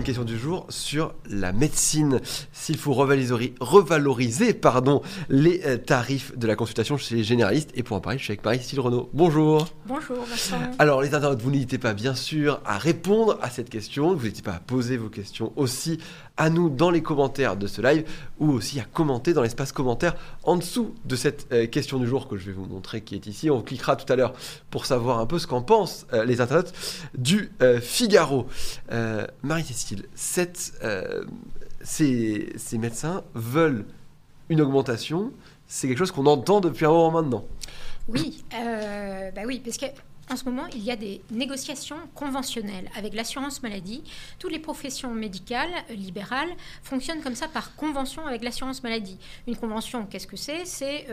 Une question du jour sur la médecine. S'il faut revaloriser, revaloriser pardon, les euh, tarifs de la consultation chez les généralistes. Et pour en parler, je suis avec Marie-Cécile Renaud. Bonjour. Bonjour Vincent. Alors les internautes, vous n'hésitez pas bien sûr à répondre à cette question. Vous n'hésitez pas à poser vos questions aussi à nous dans les commentaires de ce live ou aussi à commenter dans l'espace commentaire en dessous de cette euh, question du jour que je vais vous montrer qui est ici. On cliquera tout à l'heure pour savoir un peu ce qu'en pensent euh, les internautes du euh, Figaro. Euh, Euh, ces, médecins veulent une augmentation. C'est quelque chose qu'on entend depuis un moment maintenant. Oui, euh, bah oui, parce que en ce moment, il y a des négociations conventionnelles avec l'assurance maladie. Toutes les professions médicales euh, libérales fonctionnent comme ça par convention avec l'assurance maladie. Une convention, qu'est-ce que c'est? C'est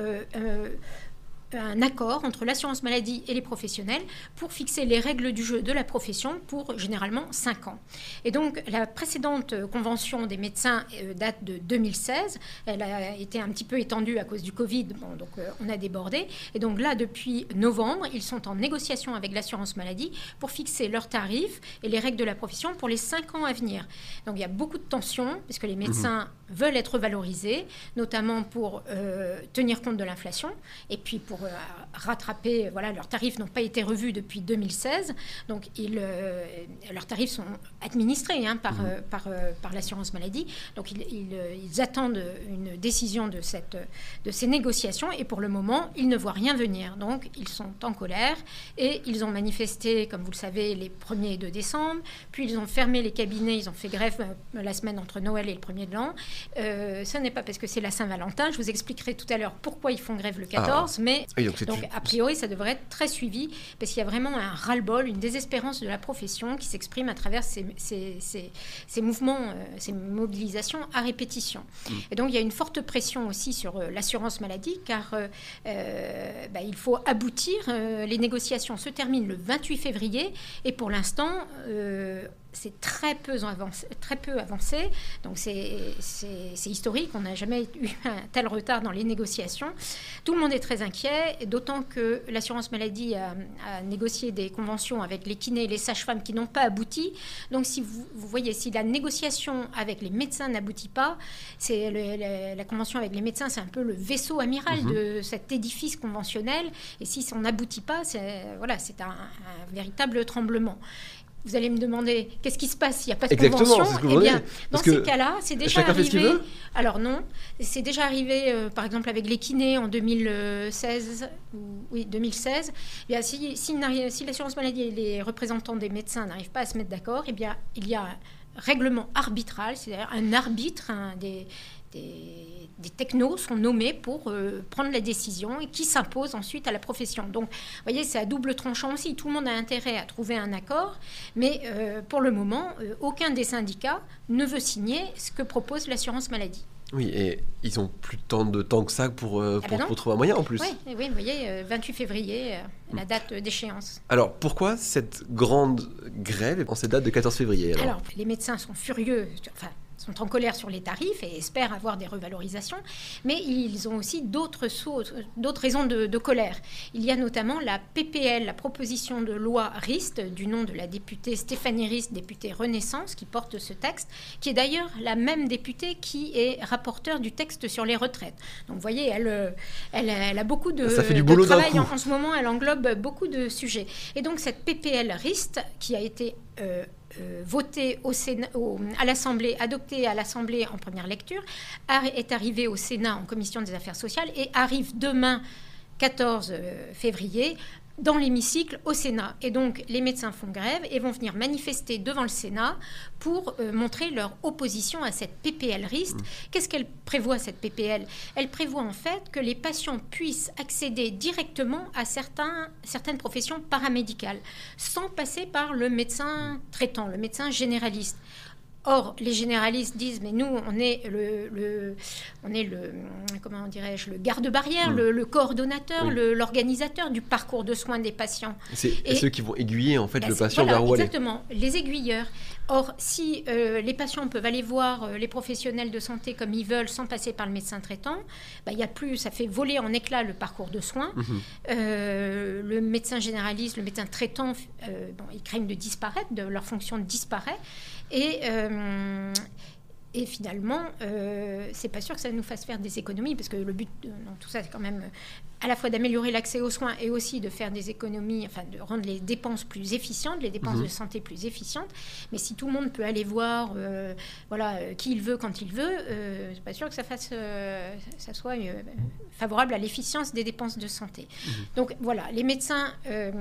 un accord entre l'assurance maladie et les professionnels pour fixer les règles du jeu de la profession pour généralement 5 ans. Et donc la précédente convention des médecins euh, date de 2016. Elle a été un petit peu étendue à cause du Covid, bon, donc euh, on a débordé. Et donc là, depuis novembre, ils sont en négociation avec l'assurance maladie pour fixer leurs tarifs et les règles de la profession pour les 5 ans à venir. Donc il y a beaucoup de tensions, puisque les médecins veulent être valorisés, notamment pour euh, tenir compte de l'inflation et puis pour euh, rattraper, voilà, leurs tarifs n'ont pas été revus depuis 2016, donc ils, euh, leurs tarifs sont administrés hein, par, par, euh, par l'assurance maladie, donc ils, ils, ils attendent une décision de, cette, de ces négociations et pour le moment, ils ne voient rien venir, donc ils sont en colère et ils ont manifesté, comme vous le savez, les 1er et 2 décembre, puis ils ont fermé les cabinets, ils ont fait grève la semaine entre Noël et le 1er de l'an. Euh, ce n'est pas parce que c'est la Saint-Valentin, je vous expliquerai tout à l'heure pourquoi ils font grève le 14, mais Oui, donc a priori, ça devrait être très suivi parce qu'il y a vraiment un ras-le-bol, une désespérance de la profession qui s'exprime à travers ces, ces- ces- ces mouvements, euh, ces mobilisations à répétition. Et donc, il y a une forte pression aussi sur euh, l'assurance maladie car euh, bah, il faut aboutir. les négociations se terminent le 28 février et pour l'instant, c'est très peu avancé, très peu avancé. Donc c'est historique, on n'a jamais eu un tel retard dans les négociations. Tout le monde est très inquiet, d'autant que l'assurance maladie a, a négocié des conventions avec les kinés et les sages-femmes qui n'ont pas abouti. Donc si vous, vous voyez, si la négociation avec les médecins n'aboutit pas, c'est la convention avec les médecins, c'est un peu le vaisseau amiral de cet édifice conventionnel. Et si ça n'aboutit pas, c'est voilà, c'est un, un véritable tremblement. Vous allez me demander qu'est-ce qui se passe s'il n'y a pas de Exactement, convention c'est ce que vous Eh bien, dans ces cas-là, c'est déjà ce arrivé. veut Alors non, c'est déjà arrivé, euh, par exemple, avec les kinés en 2016. ou- oui, 2016. Eh bien, si, si, n'arrive- si l'assurance maladie et les représentants des médecins n'arrivent pas à se mettre d'accord, eh bien, il y a un règlement arbitral, c'est-à-dire un arbitre, un des, des, des technos sont nommés pour euh, prendre la décision et qui s'impose ensuite à la profession. Donc, vous voyez, c'est à double tranchant aussi. Tout le monde a intérêt à trouver un accord, mais euh, pour le moment, euh, aucun des syndicats ne veut signer ce que propose l'assurance maladie. Oui, et ils ont plus tant de temps que ça pour, euh, Ah pour, non. pour trouver un moyen en plus. Oui, oui, vous voyez, euh, 28 février, euh, la date euh, d'échéance. Alors pourquoi cette grande grève en cette date de 14 février alors? Alors, les médecins sont furieux, enfin, sont en colère sur les tarifs et espèrent avoir des revalorisations, mais ils ont aussi d'autres raisons de, de colère. Il y a notamment la PPL, la proposition de loi RIST, du nom de la députée Stéphanie Rist, députée Renaissance, qui porte ce texte, qui est d'ailleurs la même députée qui est rapporteure du texte sur les retraites. Donc, vous voyez, elle, elle, elle a beaucoup de, Ça fait du de boulot d'un travail en ce moment, elle englobe beaucoup de sujets. Et donc cette PPL RIST, qui a été euh, euh, au- à l'Assemblée, adoptée à l'Assemblée en première lecture, est arrivée au Sénat en commission des affaires sociales et arrive demain, 14 euh, février, dans l'hémicycle au Sénat. Et donc les médecins font grève et vont venir manifester devant le Sénat pour euh, montrer leur opposition à cette PPL RIST. Qu'est-ce qu'elle prévoit, cette PPL Elle prévoit en fait que les patients puissent accéder directement à certains, certaines professions paramédicales, sans passer par le médecin traitant, le médecin généraliste. Or, les généralistes disent, mais nous, on est le, le on est le, comment dirais-je, le garde-barrière, Mm. le, le coordonnateur, Oui. l'organisateur du parcours de soins des patients. C'est ceux qui vont aiguiller en fait Bah, le patient voilà, vers où aller. Exactement, les aiguilleurs. Or, si euh, les patients peuvent aller voir euh, les professionnels de santé comme ils veulent sans passer par le médecin traitant, bah, y a plus, ça fait voler en éclats le parcours de soins. Mhm. Euh, le médecin généraliste, le médecin traitant, bon, ils craignent de disparaître, de leur fonction disparaît. Et, et finalement, euh, c'est pas sûr que ça nous fasse faire des économies, parce que le but de dans tout ça, c'est quand même euh, à la fois d'améliorer l'accès aux soins et aussi de faire des économies, enfin de rendre les dépenses plus efficientes, les dépenses Mhm. de santé plus efficientes. Mais si tout le monde peut aller voir, euh, voilà, euh, qui il veut quand il veut, euh, c'est pas sûr que ça fasse, euh, ça soit euh, favorable à l'efficience des dépenses de santé. Donc voilà, les médecins euh,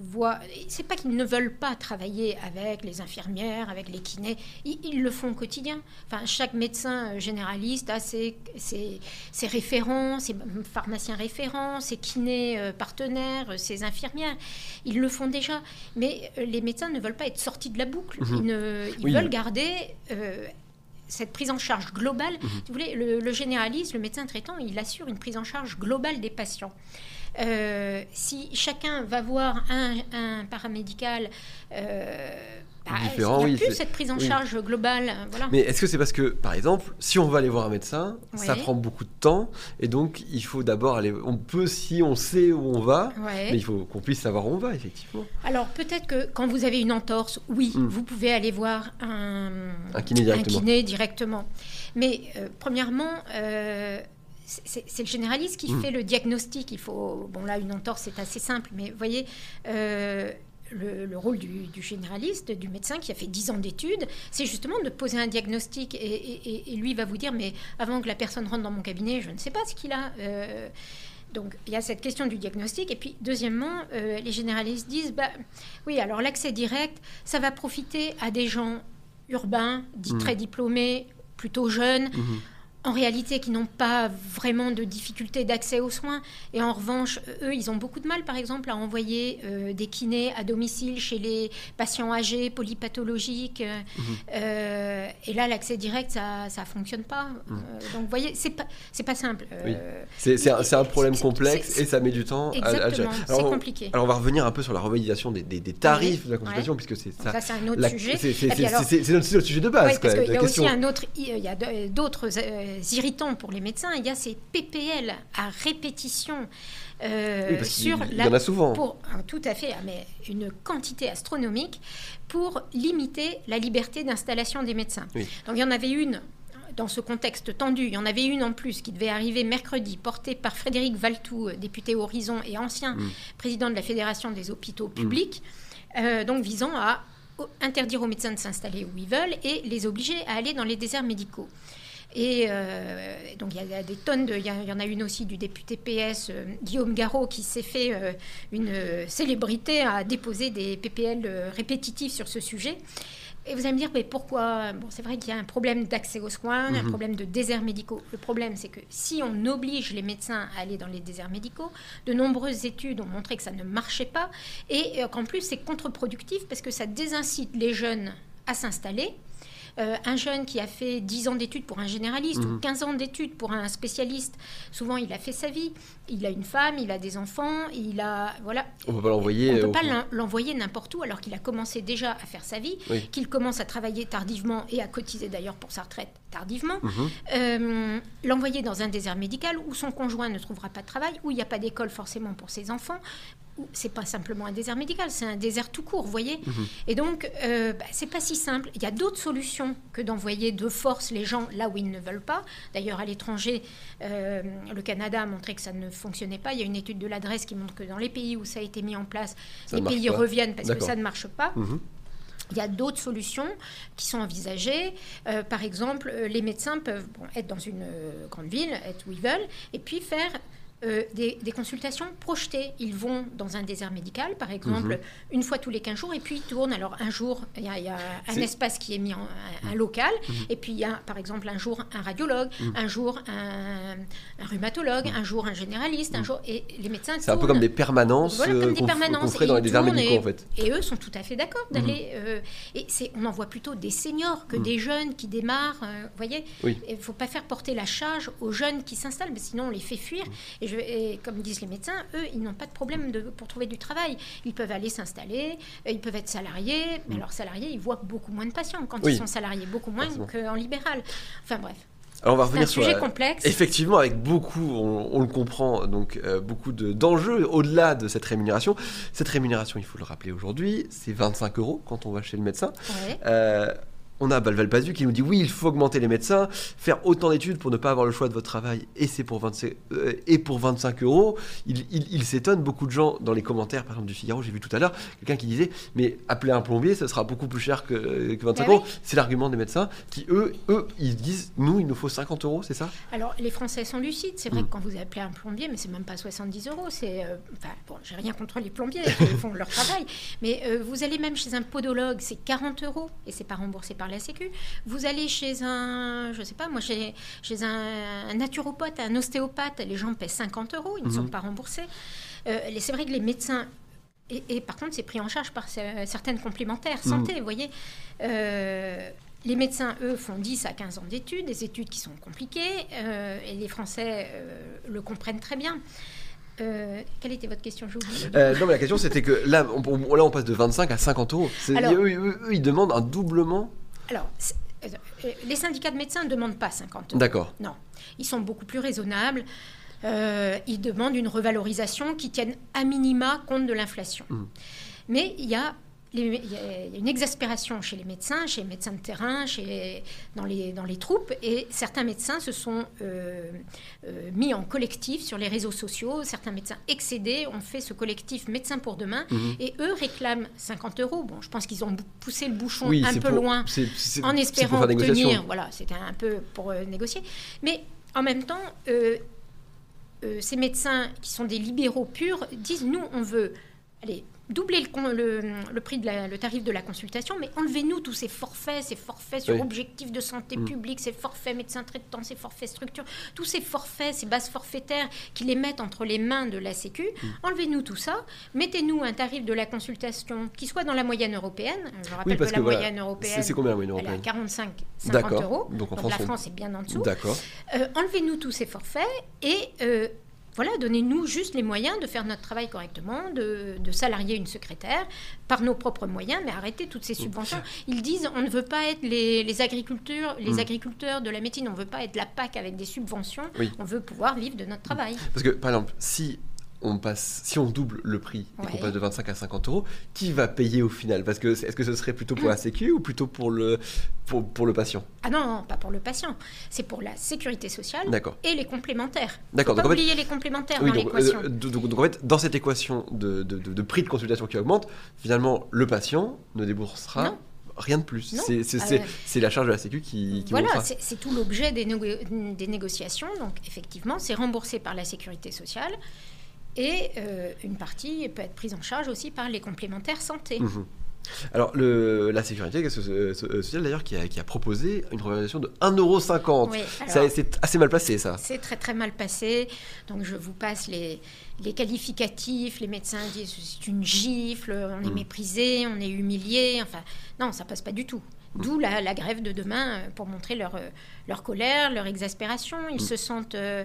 voient. C'est pas qu'ils ne veulent pas travailler avec les infirmières, avec les kinés. Ils, ils le font au quotidien. Enfin, chaque médecin euh, généraliste a ses, ses, ses référents, ses pharmaciens référents, ses kinés euh, partenaires, euh, ses infirmières. Ils le font déjà. Mais les médecins ne veulent pas être sortis de la boucle. Mhm. Ils, ne- ils Oui. veulent garder. euh, cette prise en charge globale, Mhm. si vous voulez, le, le généraliste, le médecin traitant, il assure une prise en charge globale des patients. Euh, si chacun va voir un, un paramédical, euh, bah, Différent, il n'y a oui, plus cette prise en oui. charge globale. euh, Voilà. Mais est-ce que c'est parce que, par exemple, si on va aller voir un médecin, ça prend beaucoup de temps, et donc il faut d'abord aller. On peut, si on sait où on va, Ouais. mais il faut qu'on puisse savoir où on va, effectivement. Alors peut-être que quand vous avez une entorse, oui, Mm. vous pouvez aller voir un, Un kiné directement. kiné directement. Mais euh, premièrement, c'est- le généraliste qui Mm. fait le diagnostic. Il faut, bon là, une entorse, c'est assez simple, mais vous voyez. euh, le, le rôle du, du généraliste, du médecin qui a fait 10 ans d'études, c'est justement de poser un diagnostic. Et, et- et- et lui va vous dire, mais avant que la personne rentre dans mon cabinet, je ne sais pas ce qu'il a. Euh, donc il y a cette question du diagnostic. Et puis deuxièmement, euh, les généralistes disent, bah, oui, alors l'accès direct, ça va profiter à des gens urbains, dits Mhm. très diplômés, plutôt jeunes, Mhm. En réalité qui n'ont pas vraiment de difficulté d'accès aux soins. Et en revanche, eux, ils ont beaucoup de mal, par exemple, à envoyer euh, des kinés à domicile chez les patients âgés, polypathologiques. euh, euh, et là, l'accès direct, ça ne fonctionne pas. Mhm. Euh, donc, vous voyez, c'est pas, pas simple. Oui. Euh, C'est un, problème complexe et ça met du temps à- à, gérer. Exactement, c'est on- compliqué. alors on va revenir un peu sur la revalidation des, des- des tarifs Ouais, de la consultation, ouais. puisque c'est ça. ça, c'est un autre la- sujet. c'est- notre, sujet de base. Oui, quoi, parce la y a question. aussi un autre, il y a d'autres euh, irritants pour les médecins. Il y a ces PPL à répétition euh, Oui, sur il y en a souvent. pour ah, tout à fait, ah, mais une quantité astronomique pour limiter la liberté d'installation des médecins. Oui. Donc il y en avait une dans ce contexte tendu, il y en avait une en plus qui devait arriver mercredi, portée par Frédéric Valtou, euh, député Horizon et ancien Mm. président de la Fédération des hôpitaux publics, euh, donc visant à interdire aux médecins de s'installer où ils veulent et les obliger à aller dans les déserts médicaux. Et euh, donc il y, a des tonnes de, il y, en a une aussi du député PS euh, Guillaume Garot qui s'est fait euh, une célébrité à déposer des PPL répétitifs sur ce sujet. Et vous allez me dire, mais pourquoi? Bon, c'est vrai qu'il y a un problème d'accès aux soins, un Mhm. problème de déserts médicaux. Le problème, c'est que si on oblige les médecins à aller dans les déserts médicaux, de nombreuses études ont montré que ça ne marchait pas et qu'en plus c'est contre-productif parce que ça désincite les jeunes à s'installer. Euh, un jeune qui a fait 10 ans d'études pour un généraliste Mhm. ou 15 ans d'études pour un spécialiste, souvent il a fait sa vie, il a une femme, il a des enfants, il a voilà, On peut pas l'envoyer. on ne peut pas l'en- l'envoyer n'importe où alors qu'il a commencé déjà à faire sa vie, Oui. qu'il commence à travailler tardivement et à cotiser d'ailleurs pour sa retraite tardivement. Mhm. Euh, l'envoyer dans un désert médical où son conjoint ne trouvera pas de travail, où il n'y a pas d'école forcément pour ses enfants, c'est pas simplement un désert médical, c'est un désert tout court, vous voyez. Mhm. Et donc, euh, bah, c'est pas si simple. Il y a d'autres solutions que d'envoyer de force les gens là où ils ne veulent pas. D'ailleurs, à l'étranger, euh, le Canada a montré que ça ne fonctionnait pas. Il y a une étude de l'adresse qui montre que dans les pays où ça a été mis en place, Ça les pays pas. reviennent parce que ça ne marche pas. Mhm. Il y a d'autres solutions qui sont envisagées. Euh, par exemple, euh, les médecins peuvent bon, être dans une grande ville, être où ils veulent, et puis faire euh, des, des consultations projetées. Ils vont dans un désert médical, par exemple, une fois tous les 15 jours, et puis ils tournent. Alors, un jour, il y a, il y a un espace qui est mis en un, un local, et puis il y a, par exemple, un jour un radiologue, un jour un, un rhumatologue, un jour un généraliste, un jour. Et les médecins C'est un peu comme des permanences Voilà, euh, comme des qu'on f- permanences. qu'on dans les déserts médicaux et, en fait. Et eux sont tout à fait d'accord d'aller. euh, et c'est, on en voit plutôt des seniors que des jeunes qui démarrent. euh, vous voyez Oui. Il ne faut pas faire porter la charge aux jeunes qui s'installent, mais sinon on les fait fuir. Et, je- et comme disent les médecins, eux, ils n'ont pas de problème de, pour trouver du travail. Ils peuvent aller s'installer, euh, ils peuvent être salariés, mais alors salariés, ils voient beaucoup moins de patients quand Oui. ils sont salariés, beaucoup moins qu'en libéral. Enfin bref, Alors on va un revenir sur sujet la- complexe. Effectivement, avec beaucoup, on, on le comprend, donc euh, beaucoup de- d'enjeux au-delà de cette rémunération. Cette rémunération, il faut le rappeler aujourd'hui, c'est 25 euros quand on va chez le médecin. Ouais. Euh, on a Balval Pazu qui nous dit oui, il faut augmenter les médecins, faire autant d'études pour ne pas avoir le choix de votre travail, et c'est pour 25, euh, et pour 25 euros. Il, il- il s'étonne, beaucoup de gens dans les commentaires, par exemple du Figaro, j'ai vu tout à l'heure, quelqu'un qui disait mais appeler un plombier, ça sera beaucoup plus cher que, que 25 Bah euros. C'est l'argument des médecins qui, eux, eux, ils disent nous, il nous faut 50 euros, c'est ça? Alors, les Français sont lucides. C'est vrai Mm. que quand vous appelez un plombier, mais c'est même pas 70 euros. C'est, euh, enfin, bon, j'ai rien contre les plombiers, ils font leur travail. Mais euh, vous allez même chez un podologue, c'est 40 euros et c'est pas remboursé par la Sécu. Vous allez chez un, je sais pas, moi, chez, chez un, un naturopathe, un ostéopathe, les gens paient 50 euros, ils ne sont Mhm. pas remboursés. Euh, c'est vrai que les médecins et, et par contre, c'est pris en charge par ce- certaines complémentaires santé, vous voyez. Euh, les médecins, eux, font 10 à 15 ans d'études, des études qui sont compliquées, euh, et les Français euh, le comprennent très bien. Euh, quelle était votre question. Euh, non, mais la question c'était que là on, on- là, on passe de 25 à 50 euros. C'est- Alors- eux, eux- eux, ils demandent un doublement. Alors, c'est- euh, les syndicats de médecins ne demandent pas 50 euros. D'accord. Non, ils sont beaucoup plus raisonnables. Euh, ils demandent une revalorisation qui tienne à minima compte de l'inflation. Mm. Mais il y a il y a une exaspération chez les médecins, chez les médecins de terrain, chez, dans, les, dans les troupes, et certains médecins se sont euh, euh, mis en collectif sur les réseaux sociaux. Certains médecins excédés ont fait ce collectif Médecins pour demain, Mhm. et eux réclament 50 euros. Bon, je pense qu'ils ont poussé le bouchon Oui, un peu pour- loin en espérant obtenir, voilà, c'était un peu pour euh, négocier. Mais en même temps, ces médecins qui sont des libéraux purs disent nous, on veut allez, doubler le, con- le, le prix de la- le tarif de la consultation, mais enlevez-nous tous ces forfaits, ces forfaits sur Oui. objectifs de santé Mm. publique, ces forfaits médecins traitants, ces forfaits structures, tous ces forfaits, ces bases forfaitaires qui les mettent entre les mains de la Sécu. Mm. Enlevez-nous tout ça, mettez-nous un tarif de la consultation qui soit dans la moyenne européenne. Je rappelle Oui, parce que que la voilà, moyenne européenne, c'est combien la moyenne elle est à européenne 45, 50 D'accord. euros. Donc en Donc France, la on- France est bien en dessous. D'accord. Euh, Enlevez-nous tous ces forfaits et euh, voilà, donnez-nous juste les moyens de faire notre travail correctement, de, de salarier une secrétaire par nos propres moyens, mais arrêtez toutes ces subventions. Ils disent on ne veut pas être les, les agriculteurs, les Mm. agriculteurs de la médecine, on ne veut pas être la PAC avec des subventions, Oui. on veut pouvoir vivre de notre travail. Parce que par exemple, si on passe, si on double le prix et qu'on passe de 25 à 50 euros, qui va payer au final? Parce que est-ce que ce serait plutôt pour la Sécu ou plutôt pour le pour, pour le patient? Ah non, non, pas pour le patient, c'est pour la sécurité sociale et les complémentaires. D'accord. Pas Donc en fait, oublier les complémentaires oui, dans donc, l'équation. euh, donc- donc en fait, dans cette équation de, de- de- de prix de consultation qui augmente, finalement, le patient ne déboursera Non. rien de plus. C'est Euh, c'est- la charge de la Sécu qui, qui Voilà, c'est c'est tout l'objet des, négo- des négociations. Donc, effectivement, c'est remboursé par la sécurité sociale et euh, une partie peut être prise en charge aussi par les complémentaires santé. Mhm. Alors, le, la sécurité so- so- sociale, d'ailleurs, qui a, qui a proposé une revalorisation de 1,50€. Oui, C'est assez mal placé, ça. c'est très très mal passé. Donc, je vous passe les, les qualificatifs. Les médecins disent c'est une gifle, on est Mm. méprisé, on est humilié. Enfin, non, ça passe pas du tout. Mm. D'où la, la grève de demain euh, pour montrer leur, euh, leur colère, leur exaspération. Ils se sentent. euh,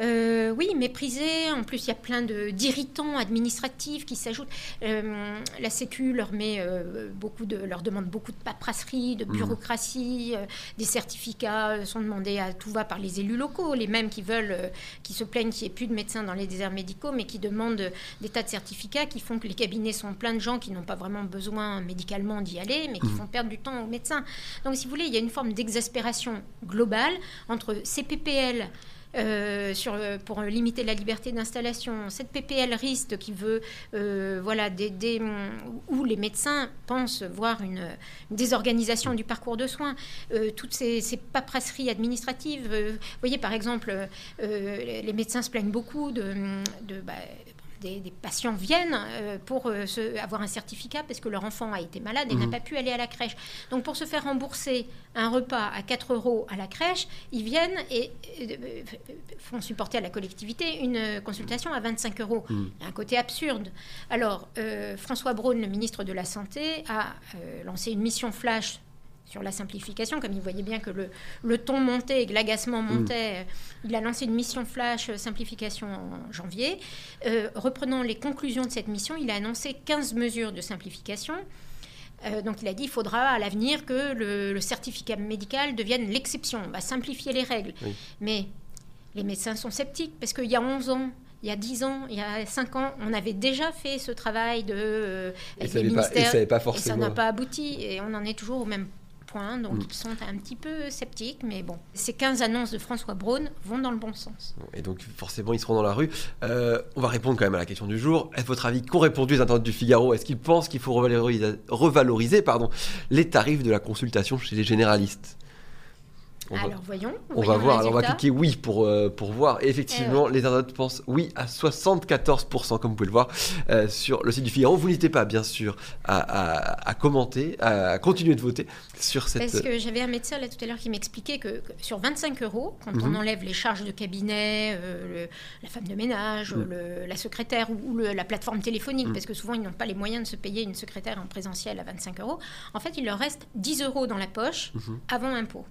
euh, oui, méprisés. En plus, il y a plein de- d'irritants administratifs qui s'ajoutent. Euh, la Sécu leur met euh, beaucoup de, leur demande beaucoup de paperasserie, de Mhm. bureaucratie. des certificats sont demandés à tout va par les élus locaux, les mêmes qui veulent, qui se plaignent qu'il n'y ait plus de médecins dans les déserts médicaux, mais qui demandent des tas de certificats qui font que les cabinets sont pleins de gens qui n'ont pas vraiment besoin médicalement d'y aller, mais qui Mhm. font perdre du temps aux médecins. Donc, si vous voulez, il y a une forme d'exaspération globale entre ces PPL euh, sur, euh, pour limiter la liberté d'installation, cette PPL RIST qui veut, euh, voilà, des, des- où les médecins pensent voir une, désorganisation du parcours de soins, euh, toutes ces, ces paperasseries administratives. euh, vous voyez, par exemple, euh, les médecins se plaignent beaucoup de, de, bah, des, des patients viennent euh, pour euh, se- avoir un certificat parce que leur enfant a été malade et n'a Mhm. pas pu aller à la crèche. Donc pour se faire rembourser un repas à 4 euros à la crèche, ils viennent et euh, font supporter à la collectivité une consultation à 25 euros. Mhm. Un côté absurde. Alors François Braun, le ministre de la Santé, a lancé une mission flash sur la simplification, comme il voyait bien que le, le ton montait et que l'agacement montait, euh, il a lancé une mission flash euh, simplification en janvier. Euh, reprenant les conclusions de cette mission, il a annoncé 15 mesures de simplification. Euh, donc il a dit qu'il faudra à l'avenir que le, le certificat médical devienne l'exception. On va simplifier les règles. Oui. Mais les médecins sont sceptiques parce qu'il y a 11 ans, il y a 10 ans, il y a 5 ans, on avait déjà fait ce travail de, euh, Et avec ça les pas, et ça n'avait pas et ça forcément. n'a pas abouti et on en est toujours au même Donc Mm. ils sont un petit peu sceptiques, mais bon. Ces 15 annonces de François Braun vont dans le bon sens. Et donc forcément ils seront dans la rue. Euh, on va répondre quand même à la question du jour. Est votre avis qu'ont répondu les internautes du Figaro? Est-ce qu'ils pensent qu'il faut revaloriser, revaloriser pardon, les tarifs de la consultation chez les généralistes? On va, Alors voyons. on voyons va voir, alors on va cliquer oui pour, euh, pour voir. Et effectivement, les internautes pensent oui à 74%, comme vous pouvez le voir euh, sur le site du Figaro. Vous n'hésitez pas, bien sûr, à, à- à commenter, à continuer de voter sur cette. Parce que j'avais un médecin là tout à l'heure qui m'expliquait que, que sur 25 euros, quand Mhm. on enlève les charges de cabinet, euh, le- la femme de ménage, le- la secrétaire ou, ou le- la plateforme téléphonique, Mhm. parce que souvent ils n'ont pas les moyens de se payer une secrétaire en présentiel à 25 euros, en fait il leur reste 10 euros dans la poche Mhm. avant impôt.